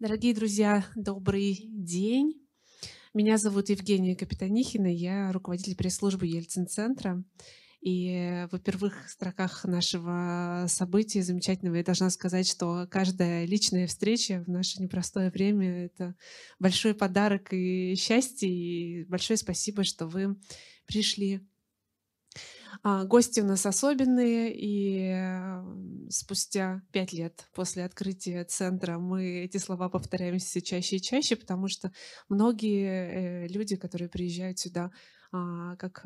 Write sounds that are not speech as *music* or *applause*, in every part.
Дорогие друзья, добрый день. Меня зовут Евгения Капитанихина, я руководитель пресс-службы Ельцин-центра. И в первых строках нашего события замечательного я должна сказать, что каждая личная встреча в наше непростое время — это большой подарок и счастье. И большое спасибо, что вы пришли а, гости у нас особенные, и спустя пять лет после открытия центра мы эти слова повторяем все чаще и чаще, потому что многие э, люди, которые приезжают сюда а, как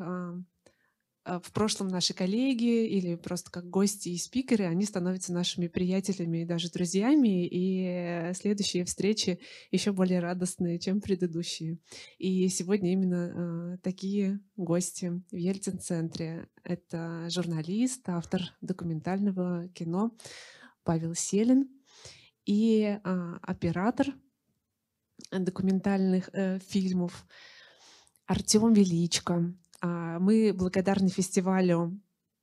в прошлом наши коллеги или просто как гости и спикеры, они становятся нашими приятелями и даже друзьями, и следующие встречи еще более радостные, чем предыдущие. И сегодня именно э, такие гости в Ельцин-центре. Это журналист, автор документального кино Павел Селин и э, оператор документальных э, фильмов Артем Величко. А, мы благодарны фестивалю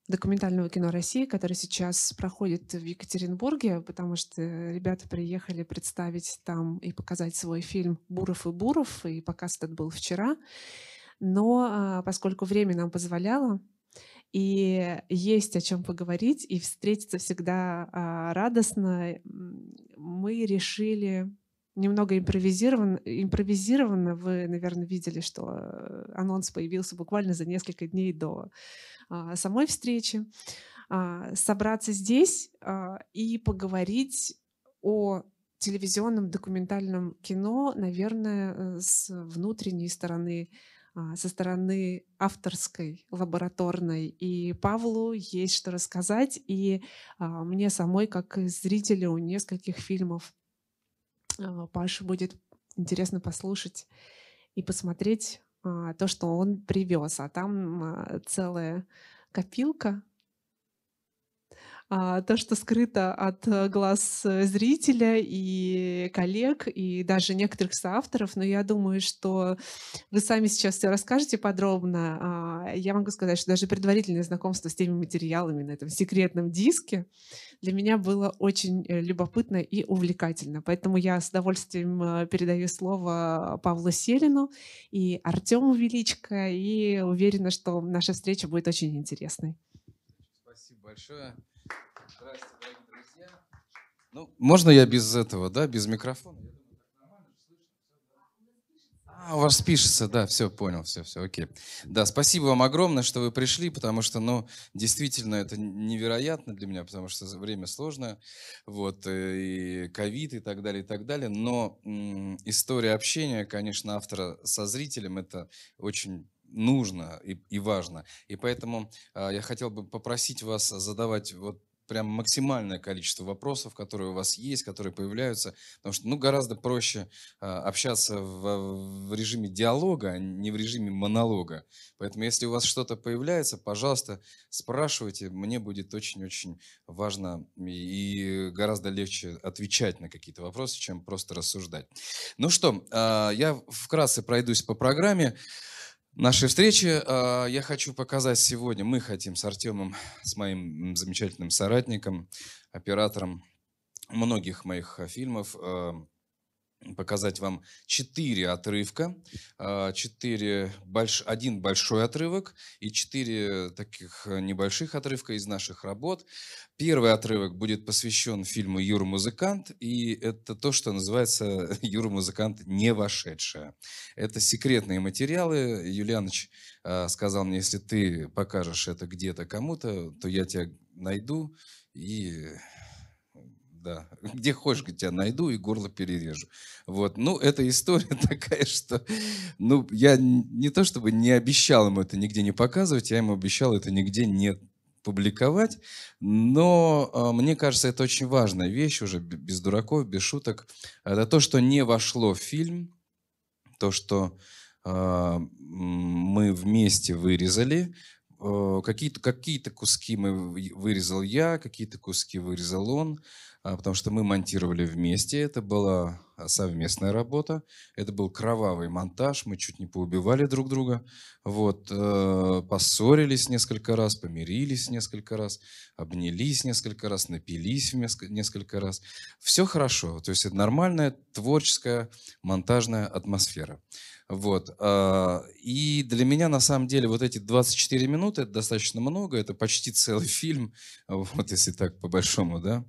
документального кино России, который сейчас проходит в Екатеринбурге, потому что ребята приехали представить там и показать свой фильм «Буров и Буров», и показ этот был вчера. Но а, поскольку время нам позволяло, и есть о чем поговорить, и встретиться всегда а, радостно, мы решили немного импровизирован, импровизированно. Вы, наверное, видели, что э, анонс появился буквально за несколько дней до а, самой встречи. А, собраться здесь а, и поговорить о телевизионном документальном кино, наверное, э, с внутренней стороны, со стороны авторской, лабораторной. И Павлу есть что рассказать, и мне самой, как зрителю нескольких фильмов Паше будет интересно послушать и посмотреть а, то, что он привез. А там а, целая копилка а, то, что скрыто от э, глаз э, зрителя и коллег, и даже некоторых соавторов. Но я думаю, что вы сами сейчас все расскажете подробно. А, я могу сказать, что даже предварительное знакомство с теми материалами на этом секретном диске для меня было очень э, любопытно и увлекательно. Поэтому я с удовольствием передаю слово Павлу Селину и Артему Величко, и уверена, что наша встреча будет очень интересной. Спасибо большое. Здравствуйте, дорогие друзья. Ну, можно я без этого, да, без микрофона? А, у вас пишется, да, все, понял, все, все, окей. Да, спасибо вам огромное, что вы пришли, потому что, ну, действительно, это невероятно для меня, потому что время сложное, вот, э, и ковид и так далее, и так далее, но м, история общения, конечно, автора со зрителем, это очень нужно и, и важно. И поэтому э, я хотел бы попросить вас задавать вот прям максимальное количество вопросов, которые у вас есть, которые появляются, потому что ну, гораздо проще э, общаться в, в режиме диалога, а не в режиме монолога. Поэтому если у вас что-то появляется, пожалуйста, спрашивайте, мне будет очень-очень важно и гораздо легче отвечать на какие-то вопросы, чем просто рассуждать. Ну что, э, я вкратце пройдусь по программе нашей встречи. А, я хочу показать сегодня, мы хотим с Артемом, с моим замечательным соратником, оператором многих моих а, фильмов, а, показать вам четыре отрывка, четыре, больш, один большой отрывок и четыре таких небольших отрывка из наших работ. Первый отрывок будет посвящен фильму «Юра музыкант», и это то, что называется *laughs* «Юра музыкант не вошедшая». Это секретные материалы. Юлианович э, сказал мне, если ты покажешь это где-то кому-то, то я тебя найду и да, *laughs* где хочешь, тебя найду и горло перережу. Вот, ну, эта история *laughs* такая, что, ну, я не то чтобы не обещал ему это нигде не показывать, я ему обещал это нигде не публиковать, но э, мне кажется, это очень важная вещь, уже без дураков, без шуток. Это то, что не вошло в фильм, то, что э, мы вместе вырезали, э, какие-то какие куски мы вырезал я, какие-то куски вырезал он. А, потому что мы монтировали вместе. Это была совместная работа. Это был кровавый монтаж. Мы чуть не поубивали друг друга. Вот, э, поссорились несколько раз, помирились несколько раз, обнялись несколько раз, напились несколько раз. Все хорошо. То есть это нормальная творческая монтажная атмосфера. Вот. А, и для меня, на самом деле, вот эти 24 минуты, это достаточно много, это почти целый фильм, *laughs* вот если так по-большому, да.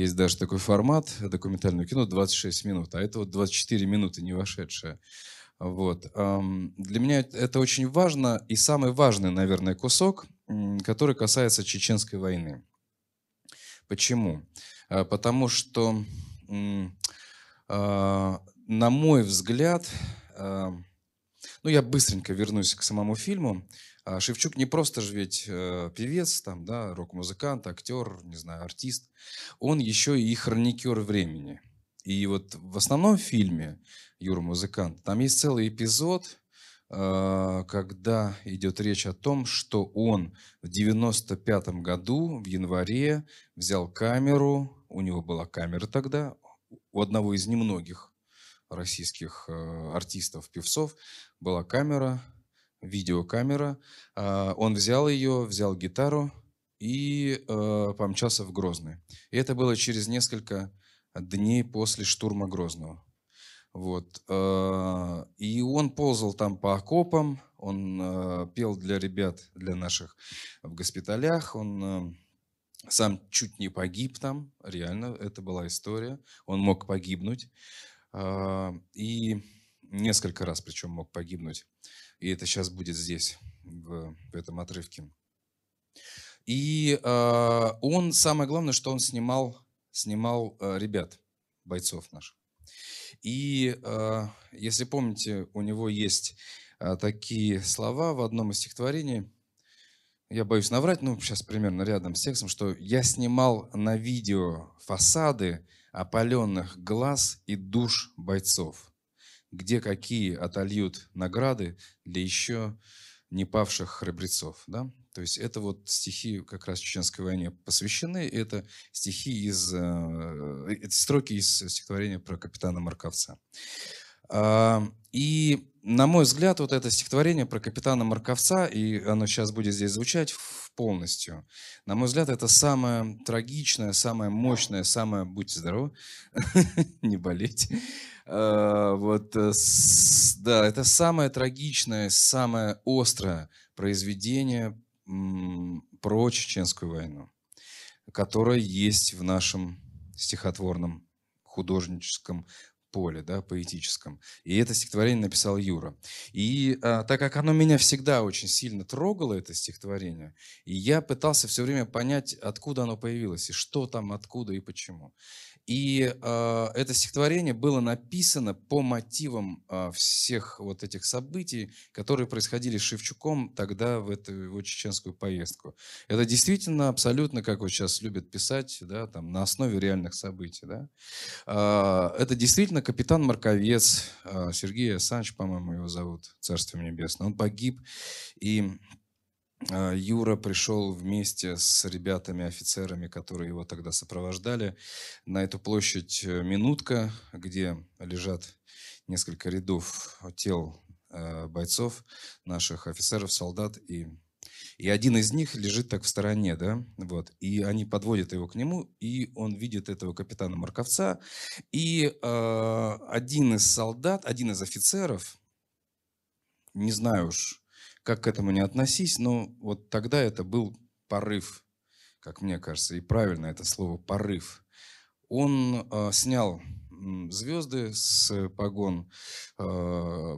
А есть даже такой формат документального кино 26 минут, а это вот 24 минуты не вошедшие. Вот. Для меня это очень важно и самый важный, наверное, кусок, который касается Чеченской войны. Почему? А, потому что, на мой взгляд, ну, я быстренько вернусь к самому фильму. А, Шевчук не просто же ведь э, певец, там, да, рок-музыкант, актер, не знаю, артист. Он еще и хроникер времени. И вот в основном фильме «Юра музыкант» там есть целый эпизод, э, когда идет речь о том, что он в 95 году, в январе, взял камеру, у него была камера тогда, у одного из немногих российских э, артистов, певцов, была камера, видеокамера. А, он взял ее, взял гитару и э, помчался в Грозный. И это было через несколько дней после штурма Грозного. Вот. Э, и он ползал там по окопам, он пел для ребят, для наших в госпиталях, он сам чуть не погиб там, реально, это была история. Он мог погибнуть. А, и несколько раз причем мог погибнуть. И это сейчас будет здесь, в, в этом отрывке. И э, он, самое главное, что он снимал, снимал э, ребят, бойцов наших. И э, если помните, у него есть э, такие слова в одном из стихотворений, я боюсь наврать, ну, сейчас примерно рядом с текстом, что я снимал на видео фасады опаленных глаз и душ бойцов, где какие отольют награды для еще не павших храбрецов. Да? То есть это вот стихи как раз Чеченской войне посвящены. Это стихи из, э, это строки из стихотворения про капитана Марковца. А, и, на мой взгляд, вот это стихотворение про капитана Марковца, и оно сейчас будет здесь звучать полностью, на мой взгляд, это самое трагичное, самое мощное, самое, будьте здоровы, *laughs* не болеть, а, вот, э, да, это самое трагичное, самое острое произведение про Чеченскую войну, которое есть в нашем стихотворном художническом поле, да, поэтическом. И это стихотворение написал Юра. И а, так как оно меня всегда очень сильно трогало, это стихотворение, и я пытался все время понять, откуда оно появилось, и что там, откуда и почему. И э, это стихотворение было написано по мотивам э, всех вот этих событий, которые происходили с Шевчуком тогда в эту его чеченскую поездку. Это действительно абсолютно, как вот сейчас любят писать, да, там, на основе реальных событий. Да? Э, это действительно капитан Марковец, э, Сергей Асанч, по-моему, его зовут, Царство Небесное. Он погиб, и Юра пришел вместе с ребятами, офицерами, которые его тогда сопровождали, на эту площадь э, Минутка, где лежат несколько рядов тел э, бойцов, наших офицеров, солдат, и, и один из них лежит так в стороне, да, вот, и они подводят его к нему, и он видит этого капитана Марковца, и э, один из солдат, один из офицеров, не знаю уж, как к этому не относись, но вот тогда это был порыв, как мне кажется, и правильно это слово порыв. Он э, снял звезды с погон э,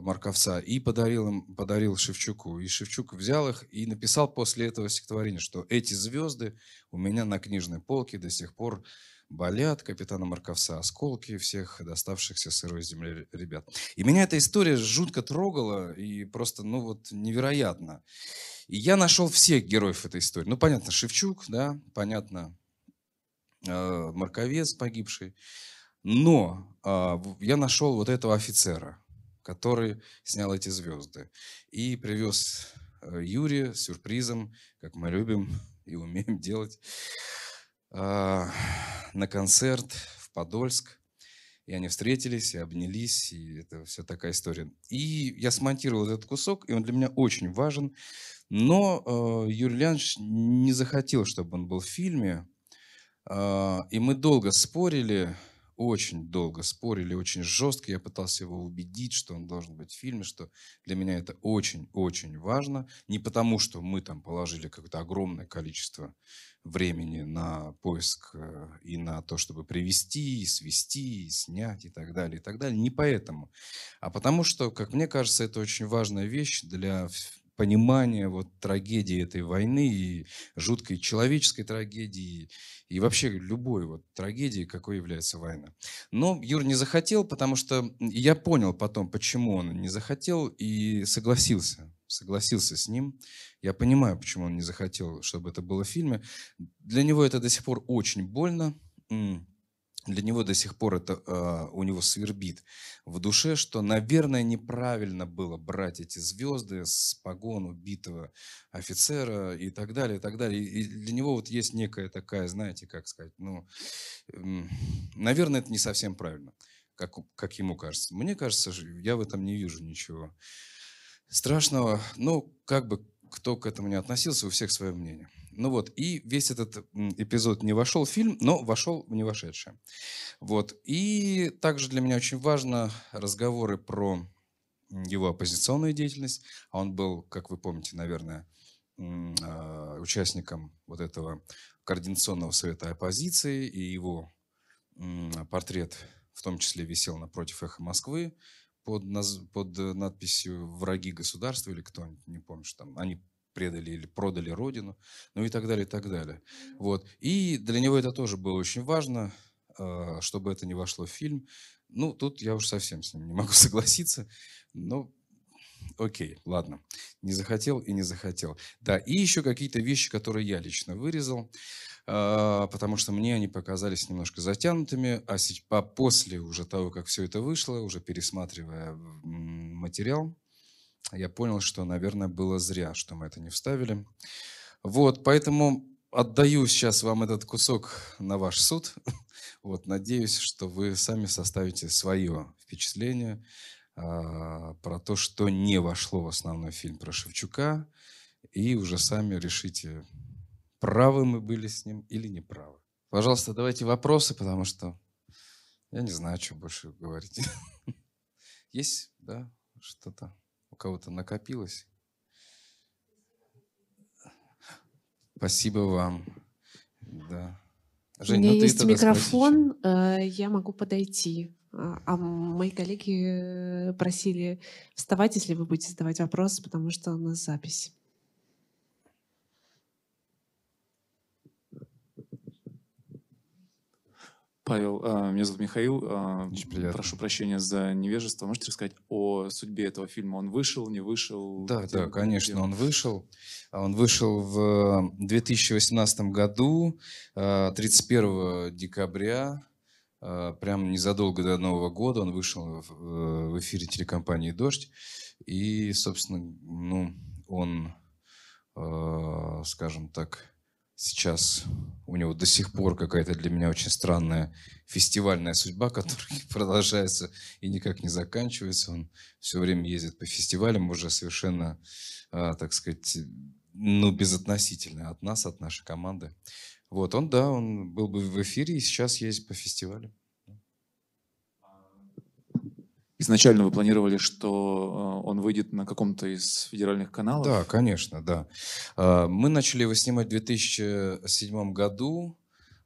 Марковца и подарил им, подарил Шевчуку. И Шевчук взял их и написал после этого стихотворения, что эти звезды у меня на книжной полке до сих пор болят капитана Марковца, осколки всех доставшихся сырой земли ребят. И меня эта история жутко трогала и просто, ну вот, невероятно. И я нашел всех героев этой истории. Ну, понятно, Шевчук, да, понятно, э, Марковец погибший. Но э, я нашел вот этого офицера, который снял эти звезды. И привез э, Юрия с сюрпризом, как мы любим и умеем делать. На концерт в Подольск. И они встретились, и обнялись, и это все такая история. И я смонтировал этот кусок, и он для меня очень важен. Но э, Юрий Леонидович не захотел, чтобы он был в фильме. Э, и мы долго спорили, очень долго спорили, очень жестко. Я пытался его убедить, что он должен быть в фильме, что для меня это очень-очень важно. Не потому, что мы там положили какое-то огромное количество времени на поиск э, и на то, чтобы привести, и свести, и снять и так далее, и так далее. Не поэтому, а потому что, как мне кажется, это очень важная вещь для понимания вот трагедии этой войны и жуткой человеческой трагедии и вообще любой вот трагедии, какой является война. Но Юр не захотел, потому что я понял потом, почему он не захотел и согласился. Согласился с ним. Я понимаю, почему он не захотел, чтобы это было в фильме. Для него это до сих пор очень больно для него до сих пор это э, у него свербит в душе, что, наверное, неправильно было брать эти звезды с погон убитого офицера и так далее, и так далее. И для него вот есть некая такая, знаете, как сказать, ну, э, наверное, это не совсем правильно, как, как ему кажется. Мне кажется, я в этом не вижу ничего страшного. Ну, как бы кто к этому не относился, у всех свое мнение. Ну вот, и весь этот эпизод не вошел в фильм, но вошел в не вошедшее. Вот. И также для меня очень важно разговоры про его оппозиционную деятельность. А он был, как вы помните, наверное, а, участником вот этого Координационного совета оппозиции, и его портрет в том числе висел напротив «Эхо Москвы» под, под надписью «Враги государства» или кто-нибудь, не помню, что там. Они предали или продали родину, ну и так далее, и так далее. Вот. И для него это тоже было очень важно, а, чтобы это не вошло в фильм. Ну, тут я уж совсем с ним не могу *laughs* согласиться, но окей, ладно. Не захотел и не захотел. Да, и еще какие-то вещи, которые я лично вырезал, а, потому что мне они показались немножко затянутыми, а после уже того, как все это вышло, уже пересматривая материал, я понял, что, наверное, было зря, что мы это не вставили. Вот, поэтому отдаю сейчас вам этот кусок на ваш суд. *laughs* Вот, надеюсь, что вы сами составите свое впечатление а, про то, что не вошло в основной фильм про Шевчука, и уже сами решите, правы мы были с ним или неправы. Пожалуйста, давайте вопросы, потому что я не знаю, что больше говорить. *laughs* Есть, да, что-то? У кого-то накопилось. Спасибо вам. Да. Жень, у меня ну есть микрофон, спроси, э, я могу подойти. А, а мои коллеги э, просили вставать, если вы будете задавать вопросы, потому что у нас запись. Павел, а, меня зовут Михаил. А, Очень Прошу прощения за невежество. Можете рассказать о судьбе этого фильма? Он вышел, не вышел? Да, да, конечно, он вышел. А, он вышел в 2018 году, 31 декабря, прям незадолго до Нового года он вышел в эфире телекомпании «Дождь». И, собственно, ну, он, скажем так, сейчас у него до сих пор какая-то для меня очень странная фестивальная судьба, *laughs* которая продолжается и никак не заканчивается. Он все время ездит по фестивалям, уже совершенно, а, так сказать, ну, безотносительно от нас, от нашей команды. Вот, он, да, он был бы в эфире и сейчас есть по фестивалю. Изначально вы планировали, что э, он выйдет на каком-то из федеральных каналов? Да, конечно, да. А, мы начали его снимать в 2007 году.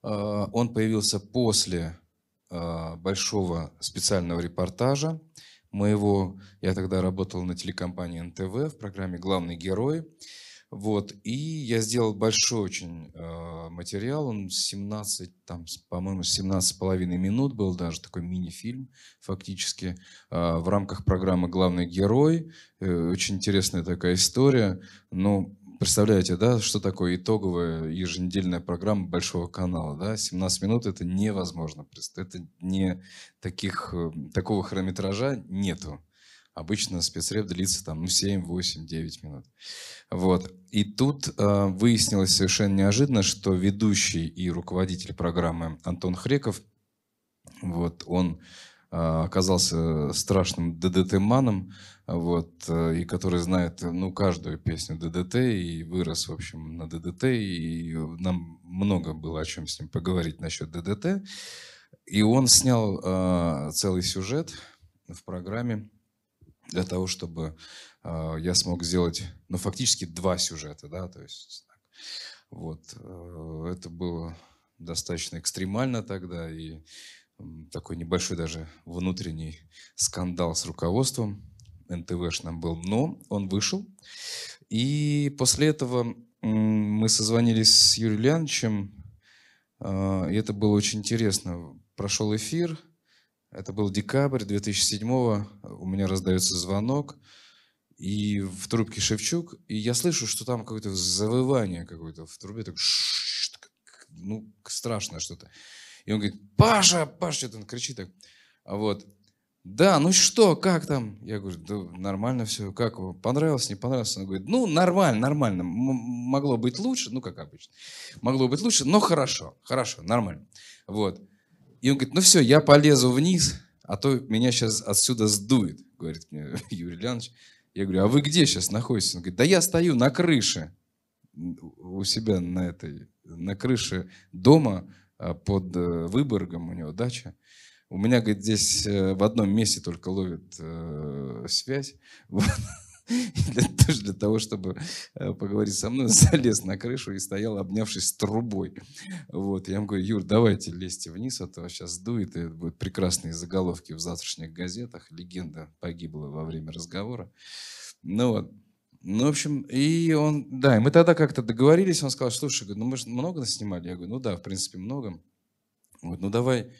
А, он появился после большого специального репортажа моего. Я тогда работал на телекомпании НТВ в программе «Главный герой». Вот, и я сделал большой очень э, материал, он 17, там, по-моему, 17 с половиной минут был, даже такой мини-фильм фактически, э, в рамках программы «Главный герой». Э, очень интересная такая история. Ну, представляете, да, что такое итоговая еженедельная программа Большого канала, да, 17 минут это невозможно, это не таких, э, такого хронометража нету Обычно спецреп длится там ну, 7, 8, 9 минут. Вот. И тут э, выяснилось совершенно неожиданно, что ведущий и руководитель программы Антон Хреков, вот, он э, оказался страшным ДДТ-маном, вот, э, и который знает ну, каждую песню ДДТ, и вырос, в общем, на ДДТ, и нам много было о чем с ним поговорить насчет ДДТ. И он снял э, целый сюжет в программе, для того, чтобы э, я смог сделать, ну, фактически два сюжета, да, то есть, вот, э, это было достаточно экстремально тогда, и э, такой небольшой даже внутренний скандал с руководством НТВшным был, но он вышел, и после этого мы созвонились с Юрием Леонидовичем, э, и это было очень интересно. Прошел эфир, это был декабрь 2007 у меня раздается звонок, и в трубке Шевчук, и я слышу, что там какое-то завывание какое-то в трубе, так, ну, страшное что-то. И он говорит, Паша, Паша, что-то он кричит так. А вот, да, ну что, как там? Я говорю, да нормально все, как понравилось, не понравилось? Он говорит, ну нормально, нормально, М- могло быть лучше, ну как обычно, могло быть лучше, но хорошо, хорошо, нормально. Вот. И он говорит, ну все, я полезу вниз, а то меня сейчас отсюда сдует, говорит мне *laughs* Юрий Леонидович. Я говорю, а вы где сейчас находитесь? Он говорит, да я стою на крыше у себя на этой, на крыше дома а, под э, Выборгом, у него дача. У меня, говорит, здесь э, в одном месте только ловит э, связь. *laughs* *laughs* для, тоже для того, чтобы э, поговорить со мной, *laughs* залез на крышу и стоял, обнявшись с трубой. Вот. Я ему говорю, Юр, давайте лезьте вниз, а то сейчас дует, и будут прекрасные заголовки в завтрашних газетах. Легенда погибла во время разговора. Ну вот. Ну, в общем, и он, да, и мы тогда как-то договорились, он сказал, слушай, ну мы же много снимали? Я говорю, ну да, в принципе, много. Вот, ну давай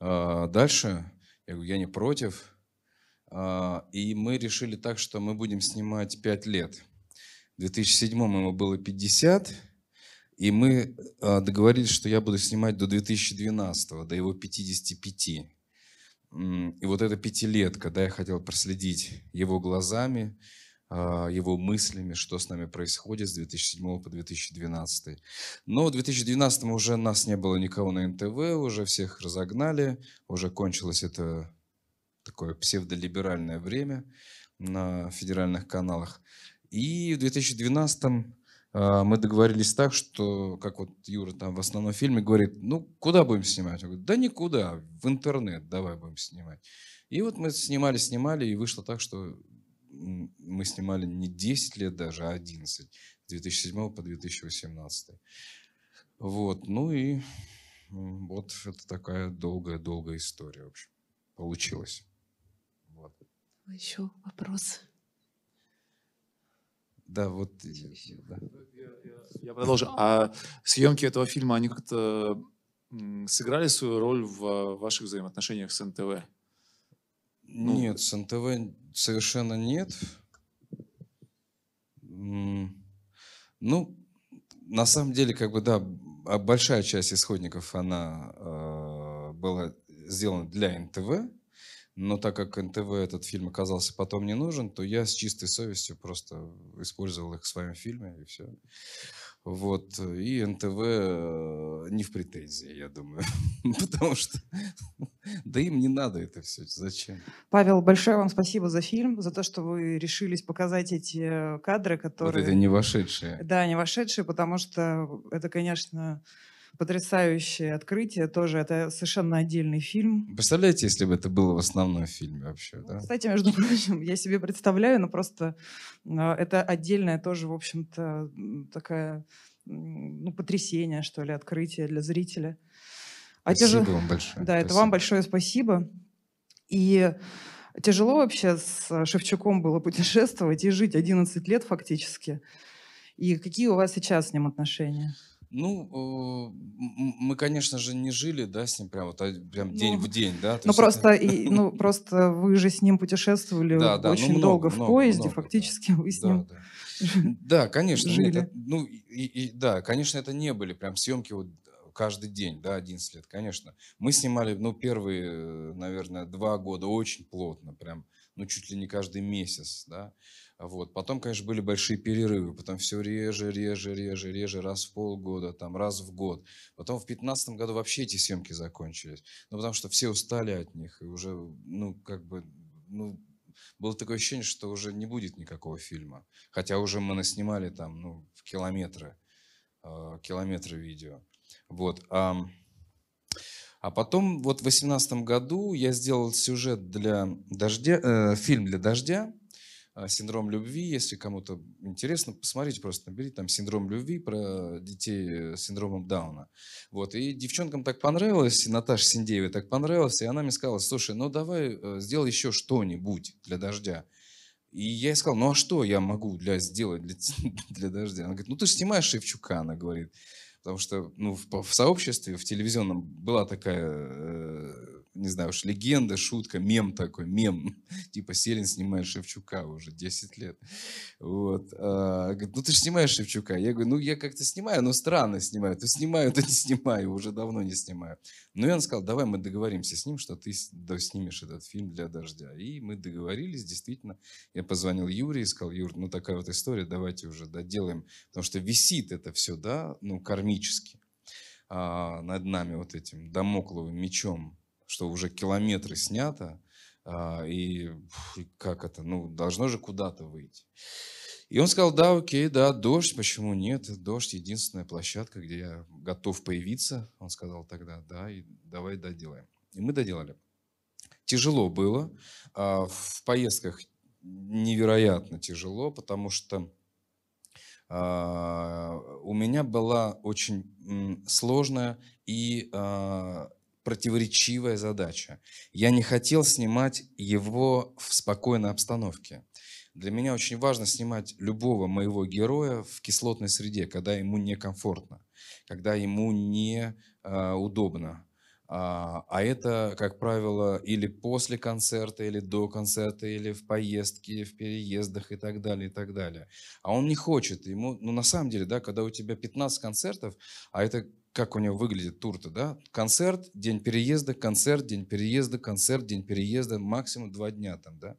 э, дальше. Я говорю, я не против. А, и мы решили так, что мы будем снимать 5 лет. В 2007 ему было 50, и мы а, договорились, что я буду снимать до 2012, до его 55. И вот это пятилетка, когда я хотел проследить его глазами, а, его мыслями, что с нами происходит с 2007 по 2012. Но в 2012 уже нас не было никого на НТВ, уже всех разогнали, уже кончилось это такое псевдолиберальное время на федеральных каналах. И в 2012 а, мы договорились так, что, как вот Юра там в основном фильме говорит, ну, куда будем снимать? Он говорит, да никуда, в интернет давай будем снимать. И вот мы снимали, снимали, и вышло так, что мы снимали не 10 лет даже, а 11, с 2007 по 2018. Вот, ну и вот это такая долгая-долгая история, в общем, получилась. Еще вопрос. Да, вот. Да. Я продолжу. А съемки этого фильма, они как-то сыграли свою роль в ваших взаимоотношениях с НТВ? Ну, нет, с НТВ совершенно нет. Ну, на самом деле, как бы, да, большая часть исходников, она э, была сделана для НТВ, но так как НТВ этот фильм оказался потом не нужен, то я с чистой совестью просто использовал их в своем фильме, и все. Вот. И НТВ э, не в претензии, я думаю. *laughs* Потому что да им не надо это все. Зачем? Павел, большое вам спасибо за фильм, за то, что вы решились показать эти кадры, которые... Вот это не вошедшие. Да, не вошедшие, потому что это, конечно, потрясающее открытие тоже. Это совершенно отдельный фильм. Представляете, если бы это было в основном фильме вообще, ну, да? Кстати, между *laughs* прочим, я себе представляю, но просто а, это отдельное тоже, в общем-то, такая ну, потрясение, что ли, открытие для зрителя. А спасибо тяж... вам большое. Да, спасибо. это вам большое спасибо. И тяжело вообще с Шевчуком было *laughs* путешествовать и жить 11 лет фактически. И какие у вас сейчас с ним отношения? Ну, мы, конечно же, не жили, да, с ним прям вот прям день ну, в день, да. Ну просто, это... и, ну просто вы же с ним путешествовали да, да, ну, очень ну, долго много, в поезде, много, фактически да, вы с ним. Да, да. да конечно, жили. Это, ну и, и да, конечно, это не были прям съемки вот каждый день, да, 11 лет, конечно. Мы снимали, ну, первые, наверное, два года очень плотно, прям, ну, чуть ли не каждый месяц, да. Вот. Потом, конечно, были большие перерывы, потом все реже, реже, реже, реже, раз в полгода, там, раз в год. Потом в 2015 году вообще эти съемки закончились. Ну, потому что все устали от них, и уже, ну, как бы, ну, было такое ощущение, что уже не будет никакого фильма. Хотя уже мы наснимали там, ну, километры, э, километры видео. Вот. А, а потом, вот в 2018 году я сделал сюжет для дождя, э, фильм для дождя, синдром любви. Если кому-то интересно, посмотрите, просто наберите там синдром любви про детей с синдромом Дауна. Вот. И девчонкам так понравилось, Наташе Синдеевой так понравилось, и она мне сказала, слушай, ну давай э, сделай еще что-нибудь для дождя. И я ей сказал, ну а что я могу для, сделать для, *laughs* для дождя? Она говорит, ну ты же снимаешь Шевчука, она говорит. Потому что ну, в, в сообществе, в телевизионном была такая э, не знаю уж, легенда, шутка, мем такой, мем. *laughs* Типа Селин снимает Шевчука уже 10 лет. Вот. А, говорит, ну ты же снимаешь Шевчука. Я говорю, ну я как-то снимаю, но странно снимаю. То снимаю, *laughs* то не снимаю, уже давно не снимаю. Ну и он сказал, давай мы договоримся с ним, что ты снимешь этот фильм для дождя. И мы договорились, действительно. Я позвонил Юре и сказал, Юр, ну такая вот история, давайте уже доделаем. Потому что висит это все, да, ну кармически а, над нами вот этим домокловым мечом что уже километры снято, а, и как это, ну, должно же куда-то выйти. И он сказал, да, окей, да, дождь, почему нет? Дождь – единственная площадка, где я готов появиться. Он сказал тогда, да, и давай доделаем. И мы доделали. Тяжело было. А, в поездках невероятно тяжело, потому что а, у меня была очень сложная и противоречивая задача. Я не хотел снимать его в спокойной обстановке. Для меня очень важно снимать любого моего героя в кислотной среде, когда ему некомфортно, когда ему не э, удобно. А, а это, как правило, или после концерта, или до концерта, или в поездке, в переездах и так далее, и так далее. А он не хочет. Ему, ну, на самом деле, да, когда у тебя 15 концертов, а это как у него выглядит тур-то, да? Концерт, день переезда, концерт, день переезда, концерт, день переезда, максимум два дня там, да?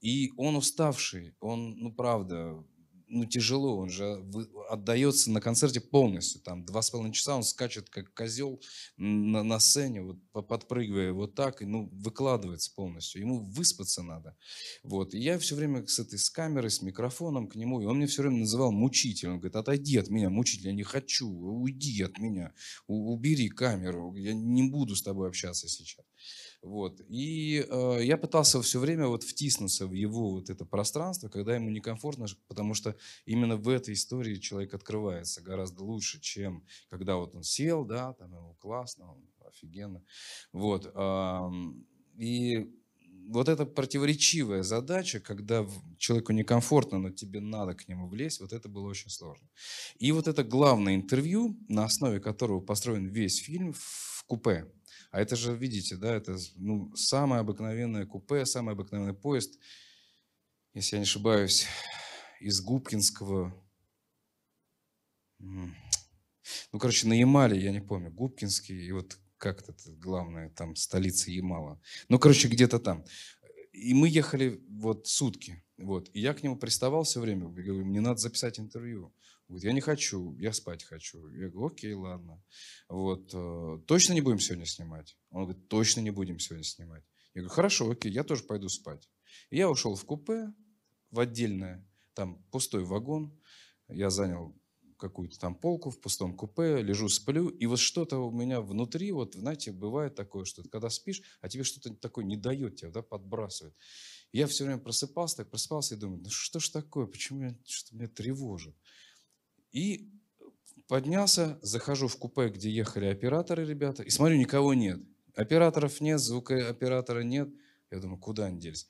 И он уставший, он, ну, правда, ну, тяжело, он же отдается на концерте полностью, там, два с половиной часа он скачет, как козел на, на сцене, вот, подпрыгивая вот так, и, ну, выкладывается полностью, ему выспаться надо, вот, и я все время с этой, с камерой, с микрофоном к нему, и он мне все время называл мучитель, он говорит, отойди от меня, мучитель, я не хочу, уйди от меня, убери камеру, я не буду с тобой общаться сейчас. Вот. И э, я пытался все время вот втиснуться в его вот это пространство, когда ему некомфортно, потому что именно в этой истории человек открывается гораздо лучше, чем когда вот он сел, да, там ему классно, он офигенно. Вот. Э, и вот эта противоречивая задача, когда человеку некомфортно, но тебе надо к нему влезть, вот это было очень сложно. И вот это главное интервью, на основе которого построен весь фильм в купе. А это же, видите, да, это ну, самое обыкновенное купе, самый обыкновенный поезд, если я не ошибаюсь, из Губкинского, ну, короче, на Ямале, я не помню, Губкинский, и вот как это главное, там, столица Ямала. Ну, короче, где-то там. И мы ехали вот сутки, вот, и я к нему приставал все время, говорю, мне надо записать интервью. Говорит, я не хочу, я спать хочу. Я говорю, окей, ладно. Вот, э, точно не будем сегодня снимать? Он говорит, точно не будем сегодня снимать. Я говорю, хорошо, окей, я тоже пойду спать. И я ушел в купе, в отдельное, там пустой вагон. Я занял какую-то там полку в пустом купе, лежу, сплю, и вот что-то у меня внутри, вот, знаете, бывает такое, что когда спишь, а тебе что-то такое не дает тебя, да, подбрасывает. я все время просыпался, так просыпался и думаю, ну что ж такое, почему я, что меня тревожит? И поднялся, захожу в купе, где ехали операторы, ребята, и смотрю, никого нет. Операторов нет, звукооператора нет. Я думаю, куда они делись?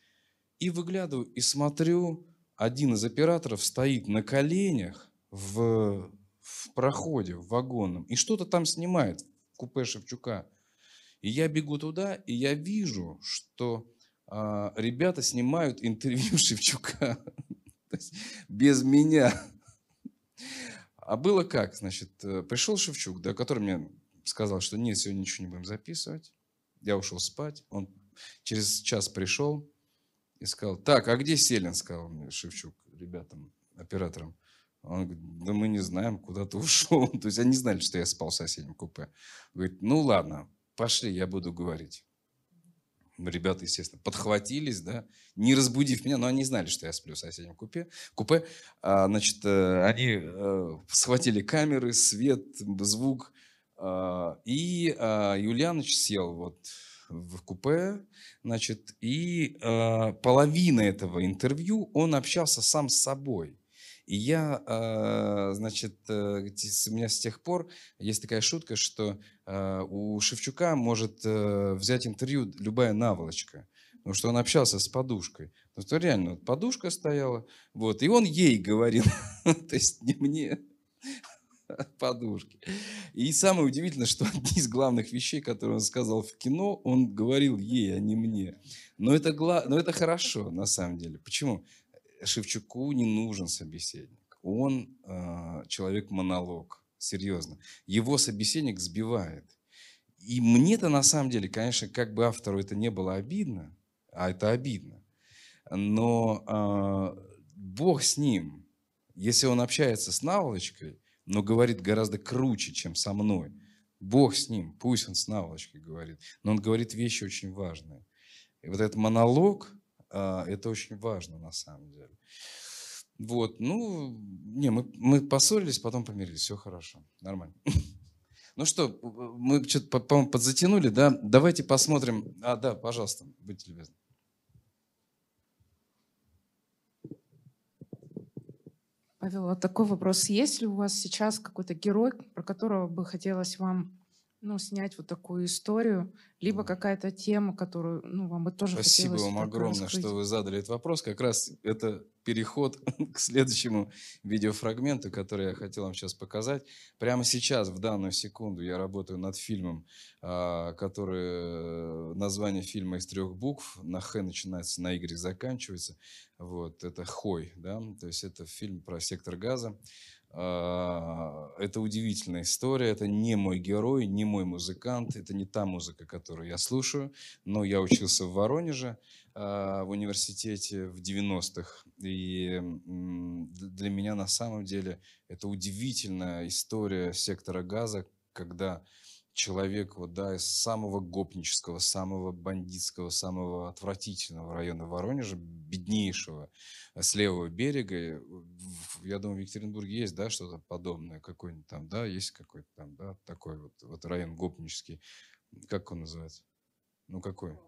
И выглядываю, и смотрю, один из операторов стоит на коленях в, в проходе, в вагонном, и что-то там снимает в купе Шевчука. И я бегу туда, и я вижу, что а, ребята снимают интервью *laughs* Шевчука. без меня. А было как? Значит, э, пришел Шевчук, да, который мне сказал, что нет, сегодня ничего не будем записывать. Я ушел спать. Он через час пришел и сказал, так, а где Селин, сказал мне Шевчук, ребятам, операторам. Он говорит, да мы не знаем, куда ты *laughs* ушел. То есть они знали, что я спал в соседнем купе. Говорит, ну ладно, пошли, я буду говорить. Ребята, естественно, подхватились, да, не разбудив меня, но они знали, что я сплю в соседнем купе. купе. А, значит, э, они э, схватили камеры, свет, звук. А, и а, Юлианыч сел вот в купе, значит, и половина этого интервью он общался сам с собой. И я, а, значит, э, у меня с тех пор есть такая шутка, что а, у Шевчука может э, взять интервью любая наволочка, потому что он общался с подушкой. Потому что реально вот подушка стояла, вот, и он ей говорил, *laughs* то есть не мне, а подушки. И самое удивительное, что одни из главных вещей, которые он сказал в кино, он говорил ей, а не мне. Но это, гла... Но это хорошо, на самом деле. Почему? Шевчуку не нужен собеседник. Он э, человек-монолог, серьезно. Его собеседник сбивает. И мне-то на самом деле, конечно, как бы автору это не было обидно, а это обидно, но э, Бог с ним. Если он общается с наволочкой, но говорит гораздо круче, чем со мной, Бог с ним, пусть он с наволочкой говорит, но он говорит вещи очень важные. И вот этот монолог, это очень важно на самом деле. Вот, ну, не, мы, мы поссорились, потом помирились, все хорошо, нормально. *laughs* Ну что, мы что-то, по-моему, подзатянули, да? Давайте посмотрим. А, да, пожалуйста, будьте любезны. Павел, вот такой вопрос. Есть ли у вас сейчас какой-то герой, про которого бы хотелось вам ну, снять вот такую историю, либо какая-то тема, которую ну, вам бы тоже Спасибо вам огромное, раскрыть. что вы задали этот вопрос. Как раз это переход *laughs* к следующему видеофрагменту, который я хотел вам сейчас показать. Прямо сейчас, в данную секунду, я работаю над фильмом, а, который, название фильма из трех букв, на Х начинается, на Y заканчивается. Вот, это Хой, да, то есть это фильм про сектор газа. А, это удивительная история. Это не мой герой, не мой музыкант. Это не та музыка, которую я слушаю. Но я учился в Воронеже а, в университете в 90-х. И для меня на самом деле это удивительная история сектора газа, когда человек вот, да, из самого гопнического, самого бандитского, самого отвратительного района Воронежа, беднейшего, э, с левого берега. Э, я думаю, в Екатеринбурге есть, да, что-то подобное, какой-нибудь там, да, есть какой-то там, да, такой вот, вот район гопнический. Как он называется? Ну, какой?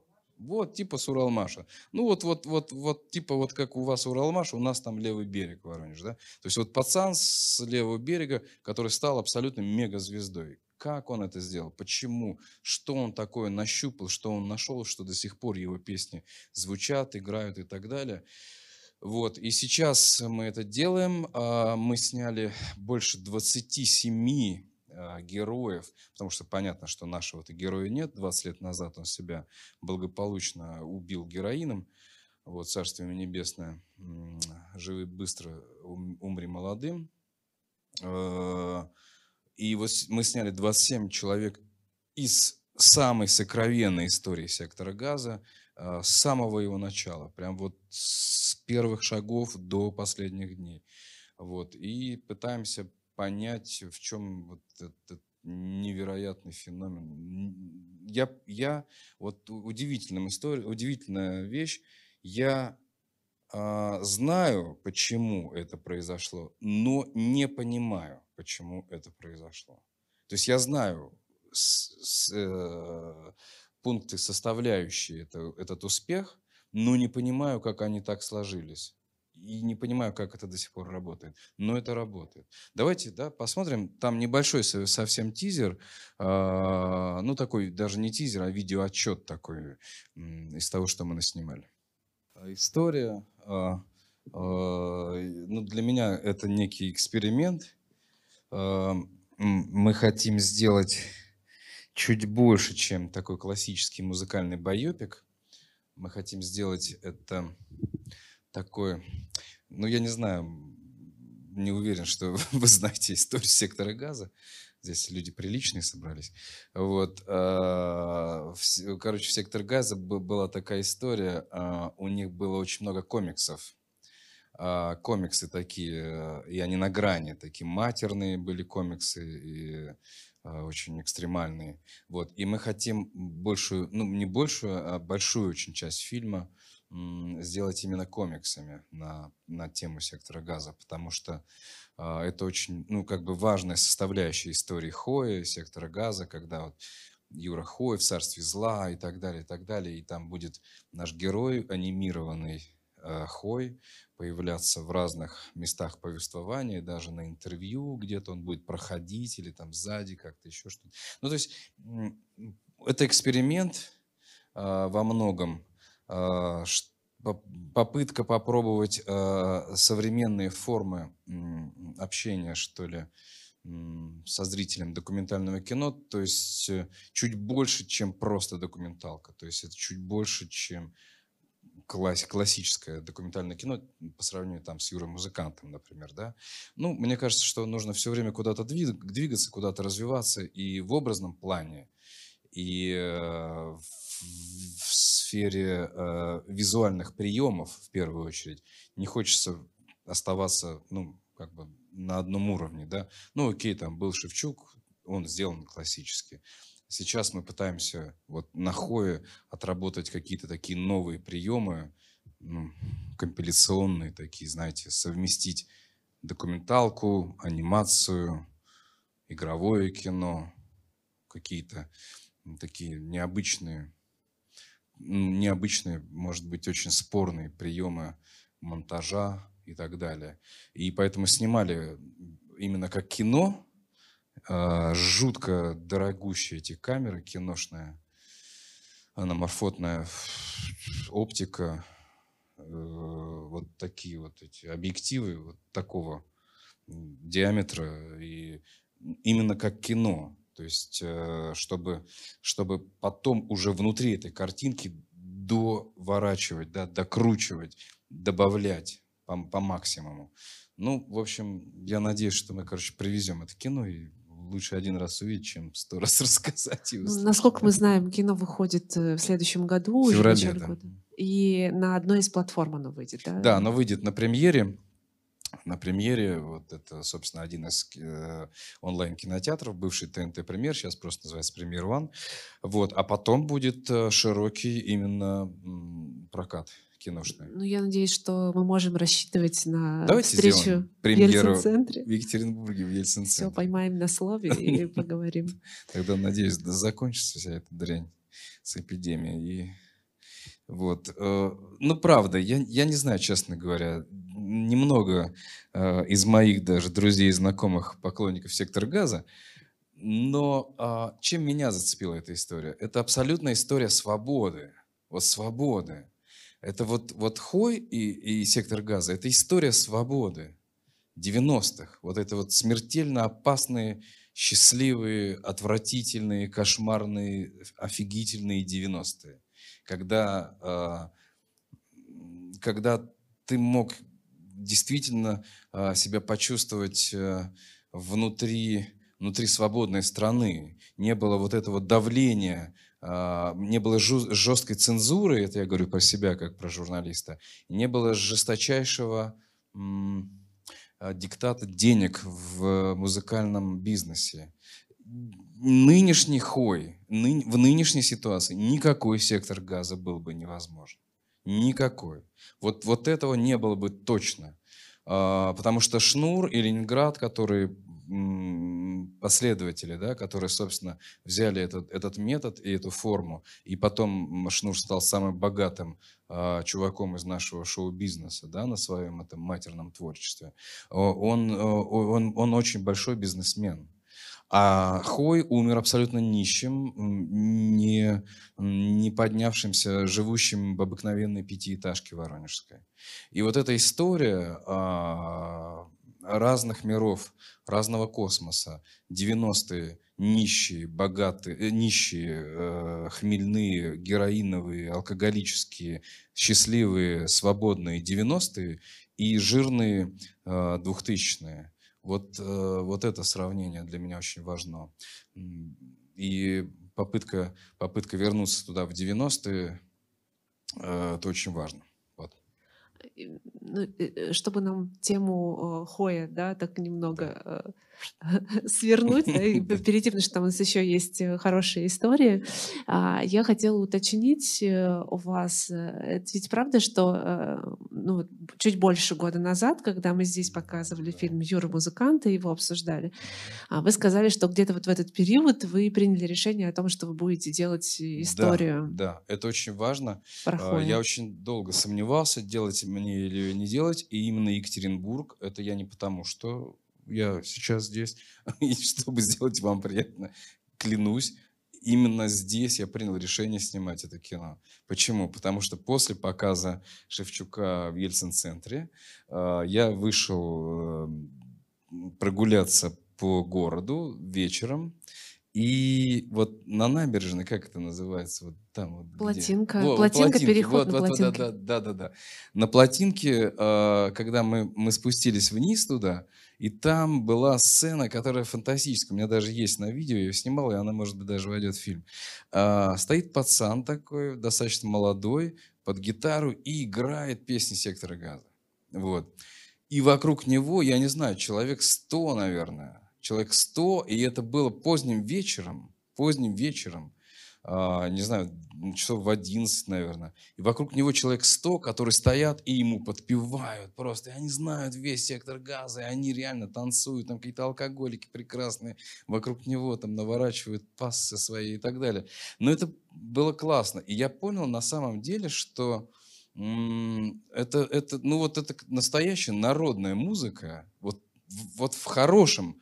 Вот, типа с Уралмаша. Ну, вот, вот, вот, вот, типа вот как у вас Уралмаш, у нас там левый берег Воронеж, да? То есть вот пацан с левого берега, который стал абсолютно мегазвездой. Как он это сделал? Почему? Что он такое нащупал? Что он нашел? Что до сих пор его песни звучат, играют и так далее. Вот. И сейчас мы это делаем. А, мы сняли больше 27 а, героев, потому что понятно, что нашего-то героя нет. 20 лет назад он себя благополучно убил героином. Вот, Царствие Небесное, живи быстро, умри молодым. А, и вот мы сняли 27 человек из самой сокровенной истории сектора газа, а, с самого его начала, прям вот с первых шагов до последних дней. Вот. И пытаемся понять, в чем вот этот невероятный феномен. Я, я вот удивительная история, удивительная вещь. Я а, знаю, почему это произошло, но не понимаю, почему это произошло. То есть я знаю с, с, э, пункты, составляющие это, этот успех, но не понимаю, как они так сложились. И не понимаю, как это до сих пор работает. Но это работает. Давайте да, посмотрим. Там небольшой совсем тизер. Э, ну, такой даже не тизер, а видеоотчет такой из того, что мы наснимали. История а, а, ну, для меня это некий эксперимент. А, мы хотим сделать чуть больше, чем такой классический музыкальный байопик. Мы хотим сделать это такой, ну я не знаю, не уверен, что *laughs* вы знаете историю сектора газа. Здесь люди приличные собрались. Вот. а, Короче, в «Сектор газа» была такая история. а, У них было очень много комиксов. А, Комиксы такие, и они на грани. Такие матерные были комиксы, и очень экстремальные. Вот. И мы хотим большую, ну не большую, а большую очень часть фильма сделать именно комиксами на, на тему сектора газа, потому что а, это очень, ну, как бы важная составляющая истории Хоя, сектора газа, когда вот Юра Хой в «Царстве зла» и так далее, и так далее. И там будет наш герой, анимированный э, Хой, появляться в разных местах повествования, даже на интервью где-то он будет проходить или там сзади как-то еще что-то. Ну, то есть м, это эксперимент а, во многом, попытка попробовать а, современные формы общения, что ли, со зрителем документального кино, то есть э, чуть больше, чем просто документалка, то есть это чуть больше, чем класс- классическое документальное кино по сравнению там с Юрой Музыкантом, например, да. Ну, мне кажется, что нужно все время куда-то двиг- двигаться, куда-то развиваться и в образном плане, и э, в, сфере э, визуальных приемов в первую очередь. Не хочется оставаться, ну, как бы на одном уровне, да. Ну, окей, там был Шевчук, он сделан классически. Сейчас мы пытаемся вот на Хое отработать какие-то такие новые приемы, ну, компиляционные такие, знаете, совместить документалку, анимацию, игровое кино, какие-то такие необычные, необычные, может быть, очень спорные приемы монтажа и так далее. И поэтому снимали именно как кино, а, жутко дорогущие эти камеры, киношная, аноморфотная оптика, э, вот такие вот эти объективы вот такого диаметра и именно как кино. То есть, э, чтобы, чтобы потом уже внутри этой картинки доворачивать, да, докручивать, добавлять по, по максимуму. Ну, в общем, я надеюсь, что мы, короче, привезем это кино, и лучше один раз увидеть, чем сто *laughs* раз рассказать. Ну, насколько мы знаем, кино выходит э, в следующем году, В феврале, да. года. И на одной из платформ оно выйдет, да? Да, оно выйдет на премьере. На премьере, вот это, собственно, один из э, онлайн-кинотеатров, бывший ТНТ премьер, сейчас просто называется Премьер One. Вот, а потом будет э, широкий именно прокат киношный. Ну, я надеюсь, что мы можем рассчитывать на Давайте встречу сделаем в премьеру Ельцин-центре. в Екатеринбурге, в Все Ельцин-центре. поймаем на слове *laughs* и поговорим. Тогда, надеюсь, да закончится вся эта дрянь с эпидемией. И вот. э, Ну, правда, я, я не знаю, честно говоря, немного э, из моих даже друзей и знакомых поклонников «Сектор газа», но а, чем меня зацепила эта история? Это абсолютная история свободы. Вот свободы. Это вот, вот Хой и, и «Сектор газа» — это история свободы 90-х. Вот это вот смертельно опасные счастливые, отвратительные, кошмарные, офигительные 90-е, когда, м, когда ты мог действительно а, себя почувствовать а, внутри, внутри свободной страны. Не было вот этого давления, а, не было жесткой цензуры, это я говорю про себя, как про журналиста, не было жесточайшего а, диктата денег в музыкальном бизнесе. Нынешний хой, ны- в нынешней ситуации никакой сектор газа был бы невозможен. Никакой. Вот, вот этого не было бы точно. А, Потому что Шнур и Ленинград, которые последователи, да, которые, собственно, взяли этот, этот метод и эту форму, и потом Шнур стал самым богатым а, чуваком из нашего шоу-бизнеса да, на своем этом матерном творчестве. Он, э, он, он очень большой бизнесмен. А Хой умер абсолютно нищим, не, не поднявшимся, живущим в обыкновенной пятиэтажке воронежской. И вот эта история а, разных миров, разного космоса, 90-е, нищие, богатые, э, нищие, э, хмельные, героиновые, алкоголические, счастливые, свободные 90-е и жирные э, 2000-е. Вот, э, вот это сравнение для меня очень важно. И попытка, попытка вернуться туда в 90-е, э, это очень важно. Ну, чтобы нам тему Хоя, да, так немного *laughs* свернуть да, и *laughs* перейти, потому что там у нас еще есть э, хорошие истории. А, я хотела уточнить э, у вас, э, это ведь правда, что ну, чуть больше года назад, когда мы здесь показывали фильм «Юра музыкант» и его обсуждали, а, вы сказали, что где-то вот в этот период вы приняли решение о том, что вы будете делать историю. Да, да это очень важно. Про Я очень долго сомневался, делать мне или не делать, и именно Екатеринбург, это я не потому, что я сейчас здесь, *laughs* и чтобы сделать вам приятно, клянусь, именно здесь я принял решение снимать это кино. Почему? Потому что после показа Шевчука в Ельцин-центре э, я вышел э, прогуляться по городу вечером, и вот на набережной, как это называется? Вот там вот плотинка. Где? Во, плотинка, плотинки. переход вот, на вот, плотинке. Да, да, да, да. На плотинке, э, когда мы, мы спустились вниз туда, и там была сцена, которая фантастическая. У меня даже есть на видео, я ее снимал, и она, может быть, даже войдет в фильм. А, стоит пацан такой, достаточно молодой, под гитару и играет песни сектора газа. Вот. И вокруг него, я не знаю, человек сто, наверное. Человек сто, и это было поздним вечером, поздним вечером. А, не знаю, часов в 11, наверное. И вокруг него человек 100, которые стоят и ему подпевают просто. И они знают весь сектор газа, и они реально танцуют. Там какие-то алкоголики прекрасные вокруг него там наворачивают пассы свои и так далее. Но это было классно. И я понял на самом деле, что это, это, ну вот это настоящая народная музыка, вот, вот в хорошем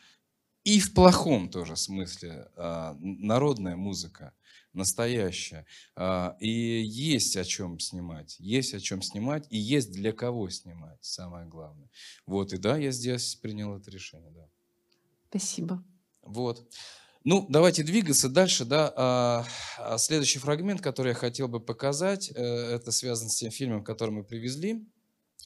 и в плохом тоже смысле а, народная музыка настоящая. А, и есть о чем снимать, есть о чем снимать, и есть для кого снимать, самое главное. Вот, и да, я здесь принял это решение, да. Спасибо. Вот. Ну, давайте двигаться дальше, да. А, следующий фрагмент, который я хотел бы показать, э, это связан с тем фильмом, который мы привезли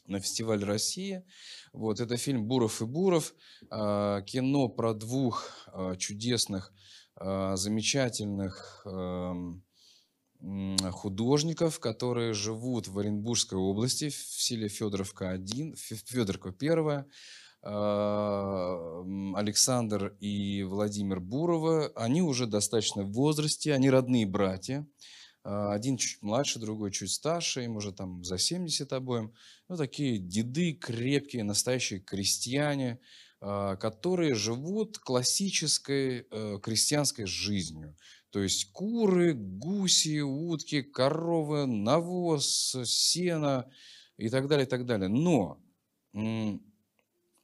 на фестиваль России. Вот, это фильм «Буров и Буров», кино про двух чудесных а, замечательных эм, художников, которые живут в Оренбургской области, в селе Федоровка-1, Федоровка 1, Александр и Владимир Бурова, они уже достаточно в возрасте, они родные братья. А, один чуть младше, другой чуть старше, им уже там за 70 обоим. Ну, такие деды крепкие, настоящие крестьяне, а, которые живут классической э, крестьянской жизнью. То есть куры, гуси, утки, коровы, навоз, сено и так далее, и так далее. Но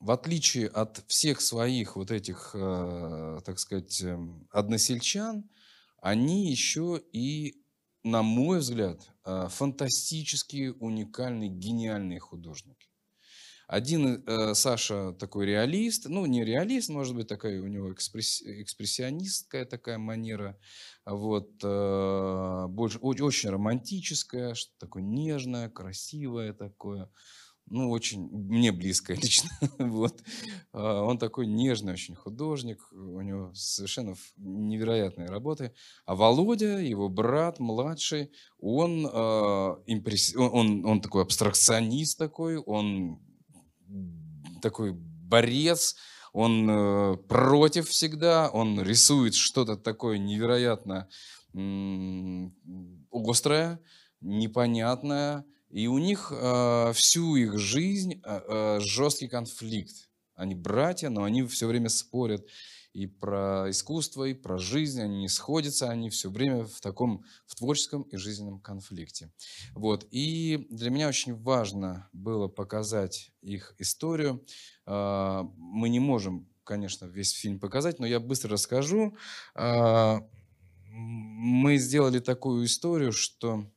в отличие от всех своих вот этих, э, так сказать, эм, односельчан, они еще и, на мой взгляд, э, фантастические, уникальные, гениальные художники. Один э, Саша такой реалист, ну не реалист, может быть, такая у него экспресс, экспрессионистская такая манера, вот, э, больше, очень романтическая, что такое нежное, красивое такое, ну очень мне близкое *laughs* лично, вот. А, он такой нежный очень художник, у него совершенно невероятные работы. А Володя, его брат младший, он, э, импресс... он, он такой абстракционист такой, он такой борец, он э, против всегда, он рисует что-то такое невероятно острое, непонятное, и у них э, всю их жизнь э, жесткий конфликт. Они братья, но они все время спорят и про искусство, и про жизнь, они не сходятся, они все время в таком, в творческом и жизненном конфликте. Вот. И для меня очень важно было показать их историю. А, мы не можем, конечно, весь фильм показать, но я быстро расскажу. А, мы сделали такую историю, что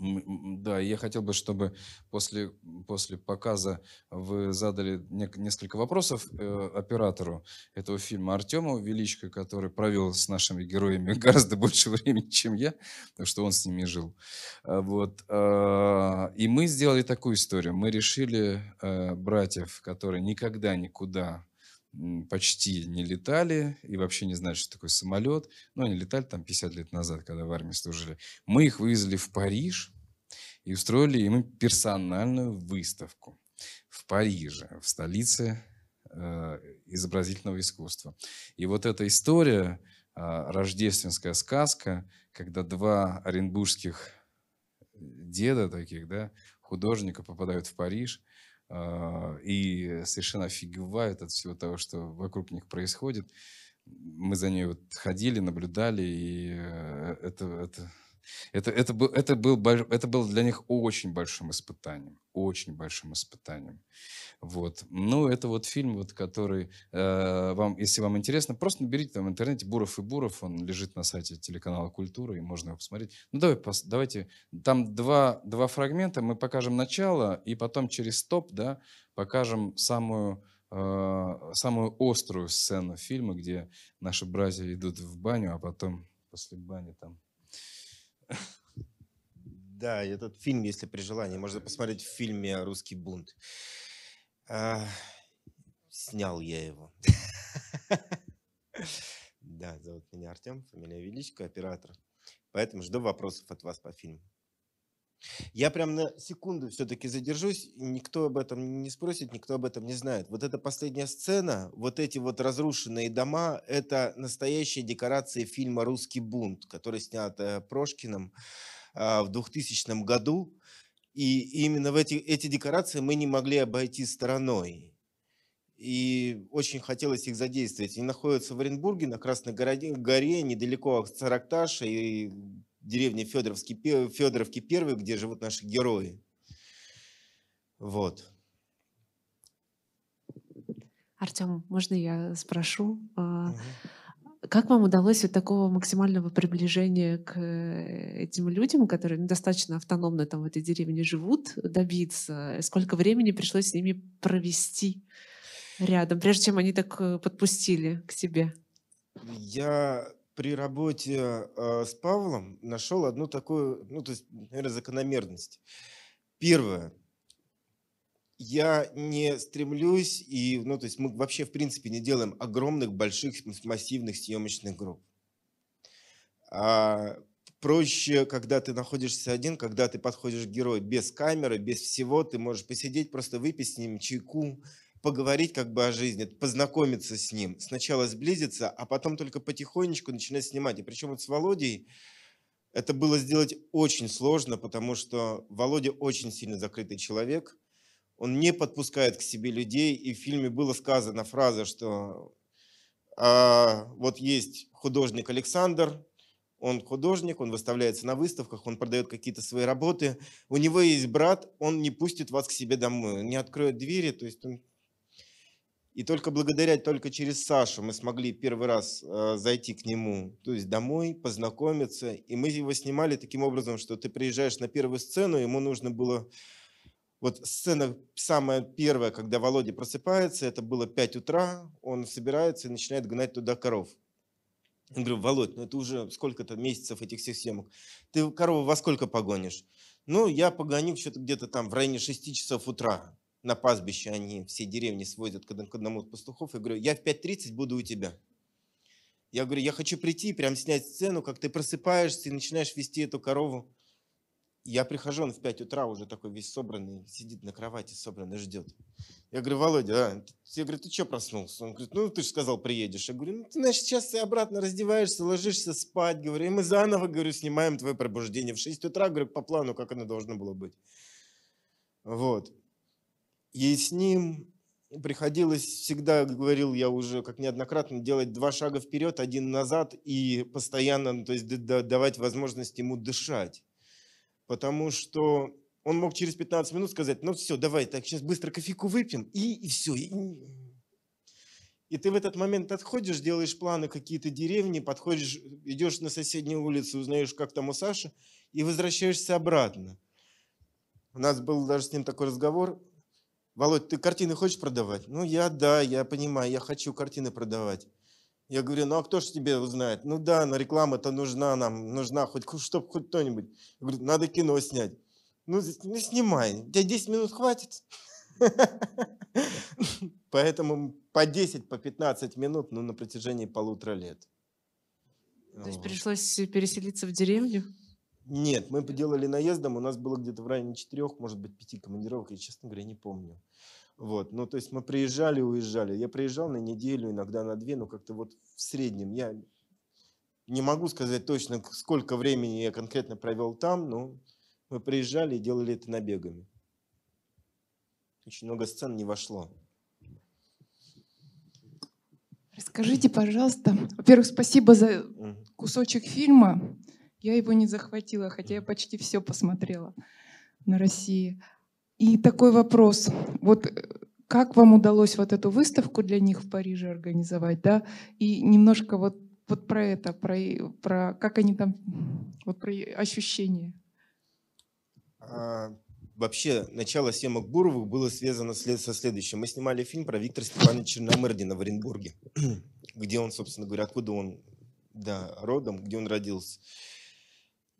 да, я хотел бы, чтобы после, после показа вы задали несколько вопросов э, оператору этого фильма Артему Величко, который провел с нашими героями *laughs* гораздо больше времени, чем я, потому что он с ними жил. А, вот. Э, И мы сделали такую историю. Мы решили э, братьев, которые никогда никуда почти не летали и вообще не знают, что такое самолет. Ну, они летали там 50 лет назад, когда в армии служили. Мы их вывезли в Париж и устроили им персональную выставку в Париже, в столице э, изобразительного искусства. И вот эта история, э, рождественская сказка, когда два оренбургских деда таких, да, художника попадают в Париж – а, и совершенно офигевают от всего того, что вокруг них происходит. Мы за ней вот ходили, наблюдали, и э, это, это, это, это, был, это, был, это было для них очень большим испытанием, очень большим испытанием. Вот. Ну, это вот фильм, вот, который э, вам, если вам интересно, просто наберите там в интернете «Буров и Буров», он лежит на сайте телеканала «Культура», и можно его посмотреть. Ну, давай, пос, давайте, там два, два фрагмента, мы покажем начало, и потом через стоп, да, покажем самую, э, самую острую сцену фильма, где наши братья идут в баню, а потом после бани там да, этот фильм, если при желании, можно посмотреть в фильме «Русский бунт». А, снял я его. *laughs* Да, зовут меня Артем, фамилия Величко, оператор. Поэтому жду вопросов от вас по фильму. Я прям на секунду все-таки задержусь. Никто об этом не спросит, никто об этом не знает. Вот эта последняя сцена, вот эти вот разрушенные дома, это настоящие декорации фильма «Русский бунт», который снят э, Прошкиным а, в 2000 году. И именно в эти, эти декорации мы не могли обойти стороной. И очень хотелось их задействовать. Они находятся в Оренбурге, на Красной горе, недалеко от Саракташа и деревни Федоровский, Федоровки Первый, где живут наши герои. Вот. Артем, можно я спрошу? Угу. Как вам удалось вот такого максимального приближения к э, этим людям, которые достаточно автономно там в этой деревне живут, добиться? Сколько времени пришлось с ними провести рядом, прежде чем они так э, подпустили к себе? Я при работе э, с Павлом нашел одну такую, ну, то есть, наверное, закономерность. Первое – я не стремлюсь, и, ну, то есть мы вообще, в принципе, не делаем огромных, больших, массивных съемочных групп. А проще, когда ты находишься один, когда ты подходишь к герою без камеры, без всего, ты можешь посидеть, просто выпить с ним чайку, поговорить как бы о жизни, познакомиться с ним, сначала сблизиться, а потом только потихонечку начинать снимать. И причем вот с Володей это было сделать очень сложно, потому что Володя очень сильно закрытый человек – он не подпускает к себе людей, и в фильме была сказана фраза, что а, вот есть художник Александр, он художник, он выставляется на выставках, он продает какие-то свои работы. У него есть брат, он не пустит вас к себе домой, не откроет двери. То есть он... И только благодаря, только через Сашу мы смогли первый раз э, зайти к нему, то есть домой, познакомиться. И мы его снимали таким образом, что ты приезжаешь на первую сцену, ему нужно было вот сцена самая первая, когда Володя просыпается, это было 5 утра, он собирается и начинает гнать туда коров. Я говорю, Володь, ну это уже сколько-то месяцев этих всех съемок. Ты корову во сколько погонишь? Ну, я погоню что-то где-то там в районе 6 часов утра. На пастбище они все деревни сводят к одному из пастухов. Я говорю, я в 5.30 буду у тебя. Я говорю, я хочу прийти, прям снять сцену, как ты просыпаешься и начинаешь вести эту корову. Я прихожу, он в 5 утра уже такой весь собранный, сидит на кровати собранный, ждет. Я говорю, Володя, а? я говорю, ты что проснулся? Он говорит, ну ты же сказал, приедешь. Я говорю, ну ты, значит, сейчас ты обратно раздеваешься, ложишься спать, говорю, и мы заново, говорю, снимаем твое пробуждение. В 6 утра, говорю, по плану, как оно должно было быть. Вот. И с ним приходилось всегда, говорил я уже как неоднократно, делать два шага вперед, один назад и постоянно, то есть давать возможность ему дышать потому что он мог через 15 минут сказать, ну все, давай, так, сейчас быстро кофейку выпьем, и, и все. И, и ты в этот момент отходишь, делаешь планы какие-то деревни, подходишь, идешь на соседнюю улицу, узнаешь, как там у Саши, и возвращаешься обратно. У нас был даже с ним такой разговор. Володь, ты картины хочешь продавать? Ну, я, да, я понимаю, я хочу картины продавать. Я говорю, ну а кто же тебе узнает? Ну да, но реклама-то нужна нам, нужна хоть, чтобы хоть кто-нибудь. Я говорю, надо кино снять. Ну, з- ну снимай, тебе 10 минут хватит. *laughs* Поэтому по 10, по 15 минут, ну, на протяжении полутора лет. То есть пришлось переселиться в деревню? Нет, мы делали наездом, у нас было где-то в районе четырех, может быть, пяти командировок, я, честно говоря, не помню. Вот, ну, то есть мы приезжали, уезжали. Я приезжал на неделю, иногда на две, но как-то вот в среднем. Я не могу сказать точно, сколько времени я конкретно провел там, но мы приезжали и делали это набегами. Очень много сцен не вошло. Расскажите, пожалуйста. Во-первых, спасибо за кусочек фильма. Я его не захватила, хотя я почти все посмотрела на России. И такой вопрос. Вот э, как вам удалось вот эту выставку для них в Париже организовать, да? И немножко вот, вот про это, про, про как они там, вот про ощущения. А, Вообще, начало съемок Буровых было связано след- со следующим. Мы снимали фильм про Виктора Степановича Черномырдина в Оренбурге, *clears throat* где он, собственно говоря, откуда он да, родом, где он родился.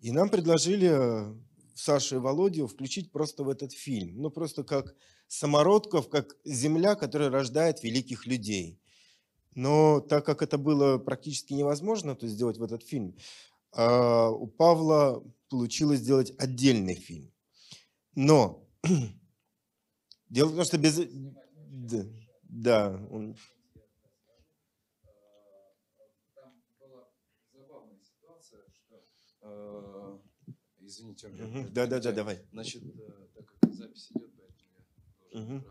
И нам предложили э, Сашу и Володю включить просто в этот фильм. Ну, просто как самородков, как земля, которая рождает великих людей. Но так как это было практически невозможно то сделать в этот фильм, а, у Павла получилось сделать отдельный фильм. Но *clears throat* дело в том, что без... Да, он- Там была забавная ситуация, что... э, Извините, Ольга, это Да-да-да, перебиваю. давай. Значит, э, так как запись идет, поэтому я должен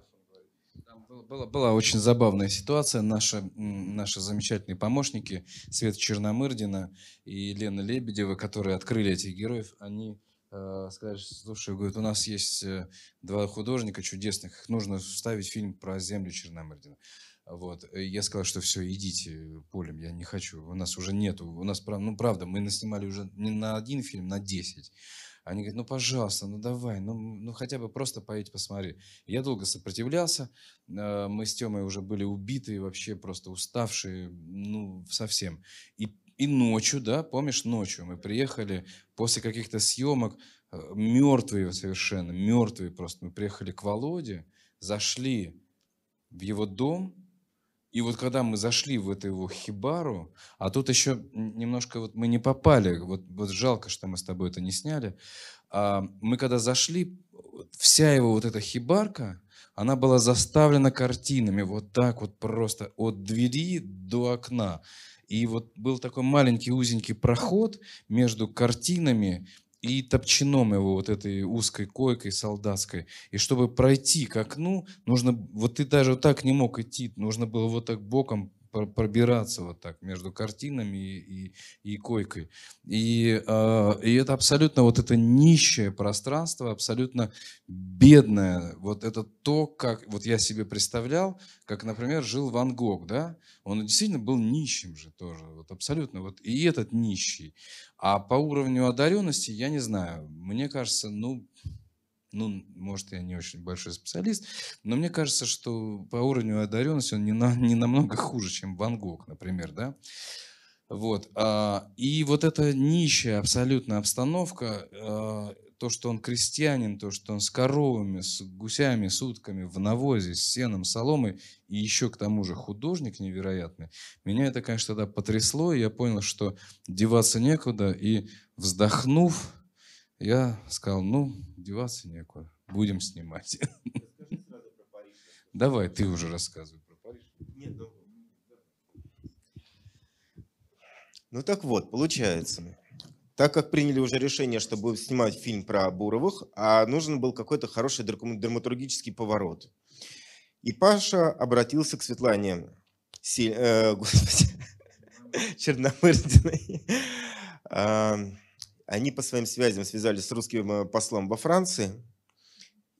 была, была, очень забавная ситуация. Наши, наши замечательные помощники Света Черномырдина и Лена Лебедева, которые открыли этих героев, они э, сказали, слушай, говорят, у нас есть э, два художника чудесных, их нужно вставить в фильм про землю Черномырдина. Вот. И Я сказал, что все, идите полем, я не хочу. У нас уже нету. У нас, ну, правда, мы наснимали уже не на один фильм, на 10. Они говорят, ну, пожалуйста, ну, давай, ну, ну хотя бы просто поедь посмотри. Я долго сопротивлялся. э, Мы с Темой уже были убиты, вообще просто уставшие, ну, совсем. И, и ночью, да, помнишь, ночью мы приехали после каких-то съемок, мертвые совершенно, мертвые просто. Мы приехали к Володе, зашли в его дом, и вот когда мы зашли в эту его хибару, а тут еще немножко вот мы не попали, вот, вот жалко, что мы с тобой это не сняли. А, мы когда зашли, вся его вот эта хибарка, она была заставлена картинами, вот так вот просто от двери до окна. И вот был такой маленький узенький проход между картинами и топчаном его вот этой узкой койкой солдатской. И чтобы пройти к окну, нужно, вот ты даже вот так не мог идти, нужно было вот так боком пробираться вот так между картинами и, и, и койкой. И, э, и это абсолютно вот это нищее пространство, абсолютно бедное. Вот это то, как вот я себе представлял, как, например, жил Ван Гог, да? Он действительно был нищим же тоже, вот абсолютно. Вот и этот нищий. А по уровню одаренности, я не знаю, мне кажется, ну, ну, может, я не очень большой специалист, но мне кажется, что по уровню одаренности он не, на, не намного хуже, чем Ван Гог, например, да. Вот. а, И вот эта нищая абсолютно обстановка, а, то, что он крестьянин, то, что он с коровами, с гусями, с утками, в навозе, с сеном, соломой, и еще к тому же художник невероятный, меня это, конечно, тогда потрясло, и я понял, что деваться некуда, и вздохнув, я сказал, ну, деваться некуда, будем снимать. Давай, ты уже рассказывай про Париж. Нет, ну... Ну так вот, получается, так как приняли уже решение, что будем снимать фильм про Буровых, а нужен был какой-то хороший драматургический поворот. И Паша обратился к Светлане Си- э, господи, *laughs* Черномырдиной. Они по своим связям связались с русским э, послом во Франции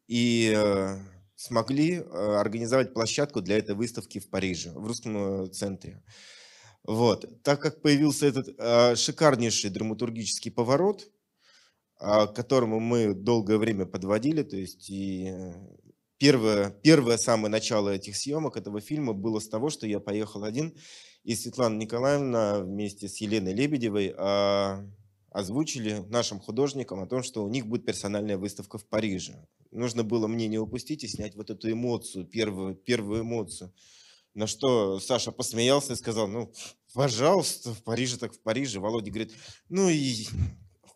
и э, смогли э, организовать площадку для этой выставки в Париже, в русском центре. Вот. Так как появился этот шикарнейший драматургический поворот, к которому мы долгое время подводили, то есть и первое, первое самое начало этих съемок этого фильма было с того, что я поехал один, и Светлана Николаевна вместе с Еленой Лебедевой озвучили нашим художникам о том, что у них будет персональная выставка в Париже. Нужно было мне не упустить и снять вот эту эмоцию, первую, первую эмоцию. На что Саша посмеялся и сказал, ну, пожалуйста, в Париже так в Париже. Володя говорит, ну и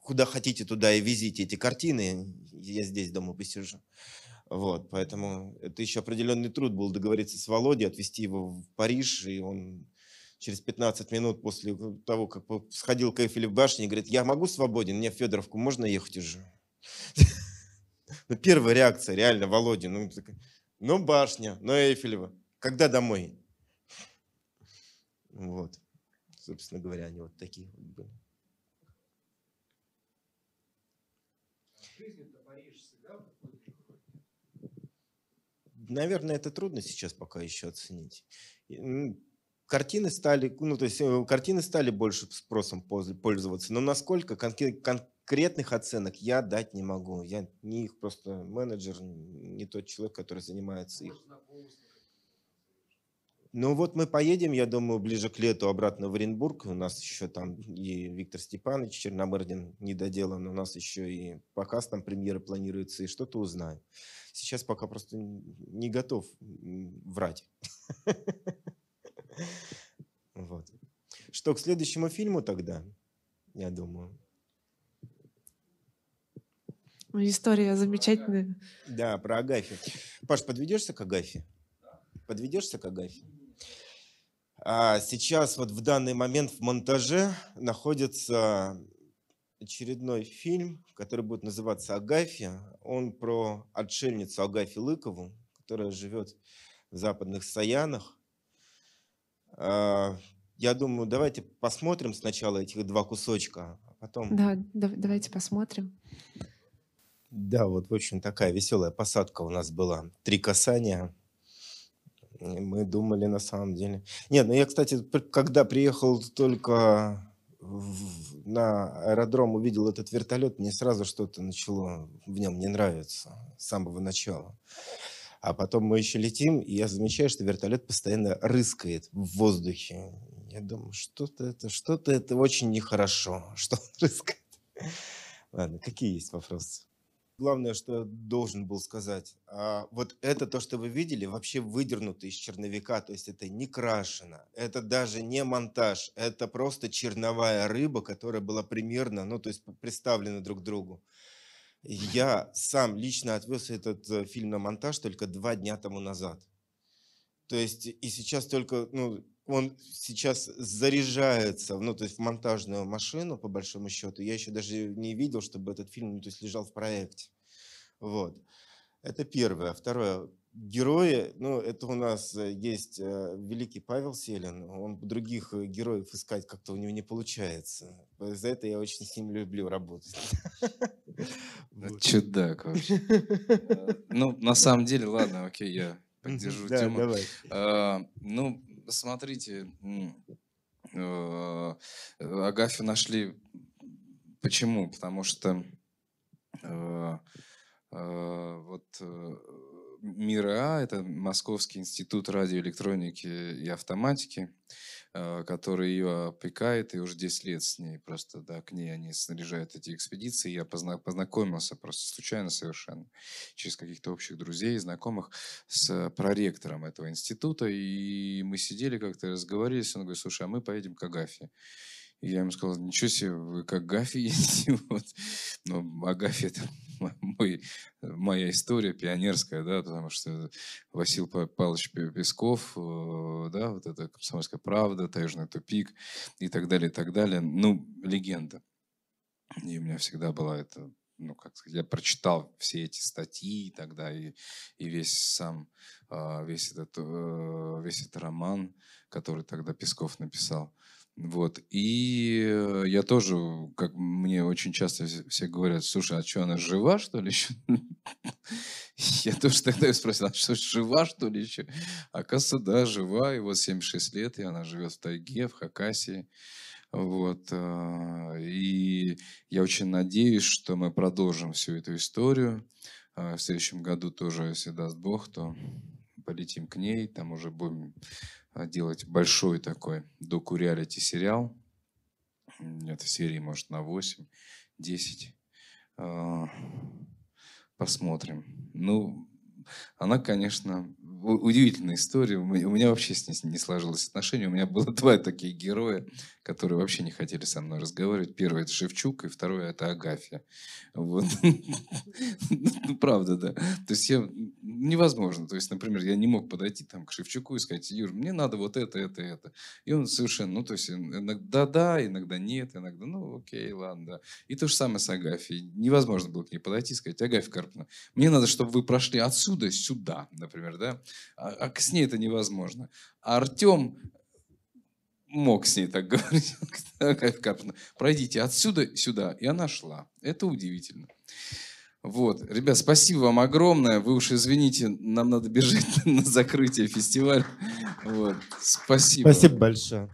куда хотите, туда и везите эти картины, я здесь дома посижу. Вот, поэтому это еще определенный труд был договориться с Володей, отвезти его в Париж, и он через 15 минут после того, как сходил к Эйфеле в башне, говорит, я могу свободен, мне в Федоровку можно ехать уже? *laughs* Ну, первая реакция, реально, Володя, ну, ну, башня, ну, Эйфелева, когда домой? *laughs* Вот, собственно говоря, они вот такие вот были. Наверное, это трудно сейчас пока еще оценить. Картины стали, ну, то есть э, картины стали больше спросом пользоваться, но насколько конкретных оценок я дать не могу. Я не их просто менеджер, не тот человек, который занимается их. Ну вот мы поедем, я думаю, ближе к лету обратно в Оренбург. У нас еще там и Виктор Степанович Черномырдин не доделан. У нас еще и показ там премьеры планируется, и что-то узнаем. Сейчас пока просто не готов врать. *laughs* Вот. Что, к следующему фильму тогда, я думаю. История замечательная. Да, про Агафи. Паш, подведешься к Агафе? Подведешься к Агафе? А сейчас вот в данный момент в монтаже находится очередной фильм, который будет называться «Агафья». Он про отшельницу Агафи Лыкову, которая живет в западных Саянах. А, я думаю, давайте посмотрим сначала этих два кусочка, а потом... Да, давайте посмотрим. Да, вот, в общем, такая веселая посадка у нас была. Три касания – мы думали на самом деле. Нет, ну я, кстати, когда приехал только на аэродром, увидел этот вертолет, мне сразу что-то начало в нем не нравиться с самого начала. А потом мы еще летим, и я замечаю, что вертолет постоянно рыскает в воздухе. Я думаю, что-то это, что-то это очень нехорошо, *laughs* что он рыскает. Ладно, какие есть вопросы? главное, что я должен был сказать. А вот это то, что вы видели, вообще выдернуто из черновика, то есть это не крашено, это даже не монтаж, это просто черновая рыба, которая была примерно, ну то есть представлена друг другу. Я сам лично отвез этот э, фильм на монтаж только два дня тому назад. То есть и сейчас только, ну, он сейчас заряжается, ну, то есть в монтажную машину, по большому счету. Я еще даже не видел, чтобы этот фильм, ну, то есть лежал в проекте. Вот. Это первое. Второе. Герои, ну, это у нас э, есть э, великий Павел Селин, он других э, героев искать как-то у него не получается. За это я очень с ним люблю работать. *laughs* Чудак вообще. *laughs* Ну, на самом деле, ладно, окей, я поддержу тему. давай. Ну, смотрите, Агафью нашли. Почему? Потому что вот МИРА, это Московский институт радиоэлектроники и автоматики, Э, который ее опекает, и уже 10 лет с ней просто, да, к ней они снаряжают эти экспедиции. Я познакомился просто случайно совершенно, через каких-то общих друзей, знакомых, с проректором этого института, и мы сидели как-то, разговаривались, он говорит, слушай, а мы поедем к Агафе. Я ему сказал, ничего себе, вы как Гафи едете? *laughs* Вот. Ну, Агафи это мой, моя история пионерская, да, потому что Васил Павлович Песков, э, да, вот это «Комсомольская правда», «Таежный тупик» и так далее, и так далее. Ну, легенда. И у меня всегда была это ну, как сказать, я прочитал все эти статьи тогда и, и весь сам, а, весь этот, э, весь этот роман, который тогда Песков написал. Вот. И я тоже, как мне очень часто все говорят, слушай, а что, она жива, что ли, еще? *laughs* Я тоже тогда спросил, а что, жива, что ли, еще? Оказывается, да, жива, и вот 76 лет, и она живет в тайге, в Хакасии. Вот. А, и я очень надеюсь, что мы продолжим всю эту историю. А, в следующем году тоже, если даст Бог, то полетим к ней, там уже будем делать большой такой доку-реалити сериал. этой серии, может, на 8, 10. А, Посмотрим. Ну, она, конечно, удивительная история. У меня вообще с ней не сложилось отношение. У меня было *laughs* два таких героя, которые вообще не хотели со мной разговаривать. Первый это Шевчук, и второй это Агафья. Вот. *laughs* Ну, правда, да. То есть я невозможно. То есть, например, я не мог подойти там к Шевчуку и сказать, Юр, мне надо вот это, это, это. И он совершенно, ну, то есть иногда да, иногда нет, иногда, ну, окей, ладно, да. И то же самое с Агафьей. Невозможно было к ней подойти и сказать, Агафья Карповна, мне надо, чтобы вы прошли отсюда сюда, например, да. А, а с ней это невозможно. А Артем мог с ней так *laughs* говорить. Пройдите отсюда сюда. И она шла. Это удивительно. Вот. Ребят, спасибо вам огромное. Вы уж извините, нам надо бежать *laughs* на закрытие фестиваля. Вот. Спасибо. Спасибо большое.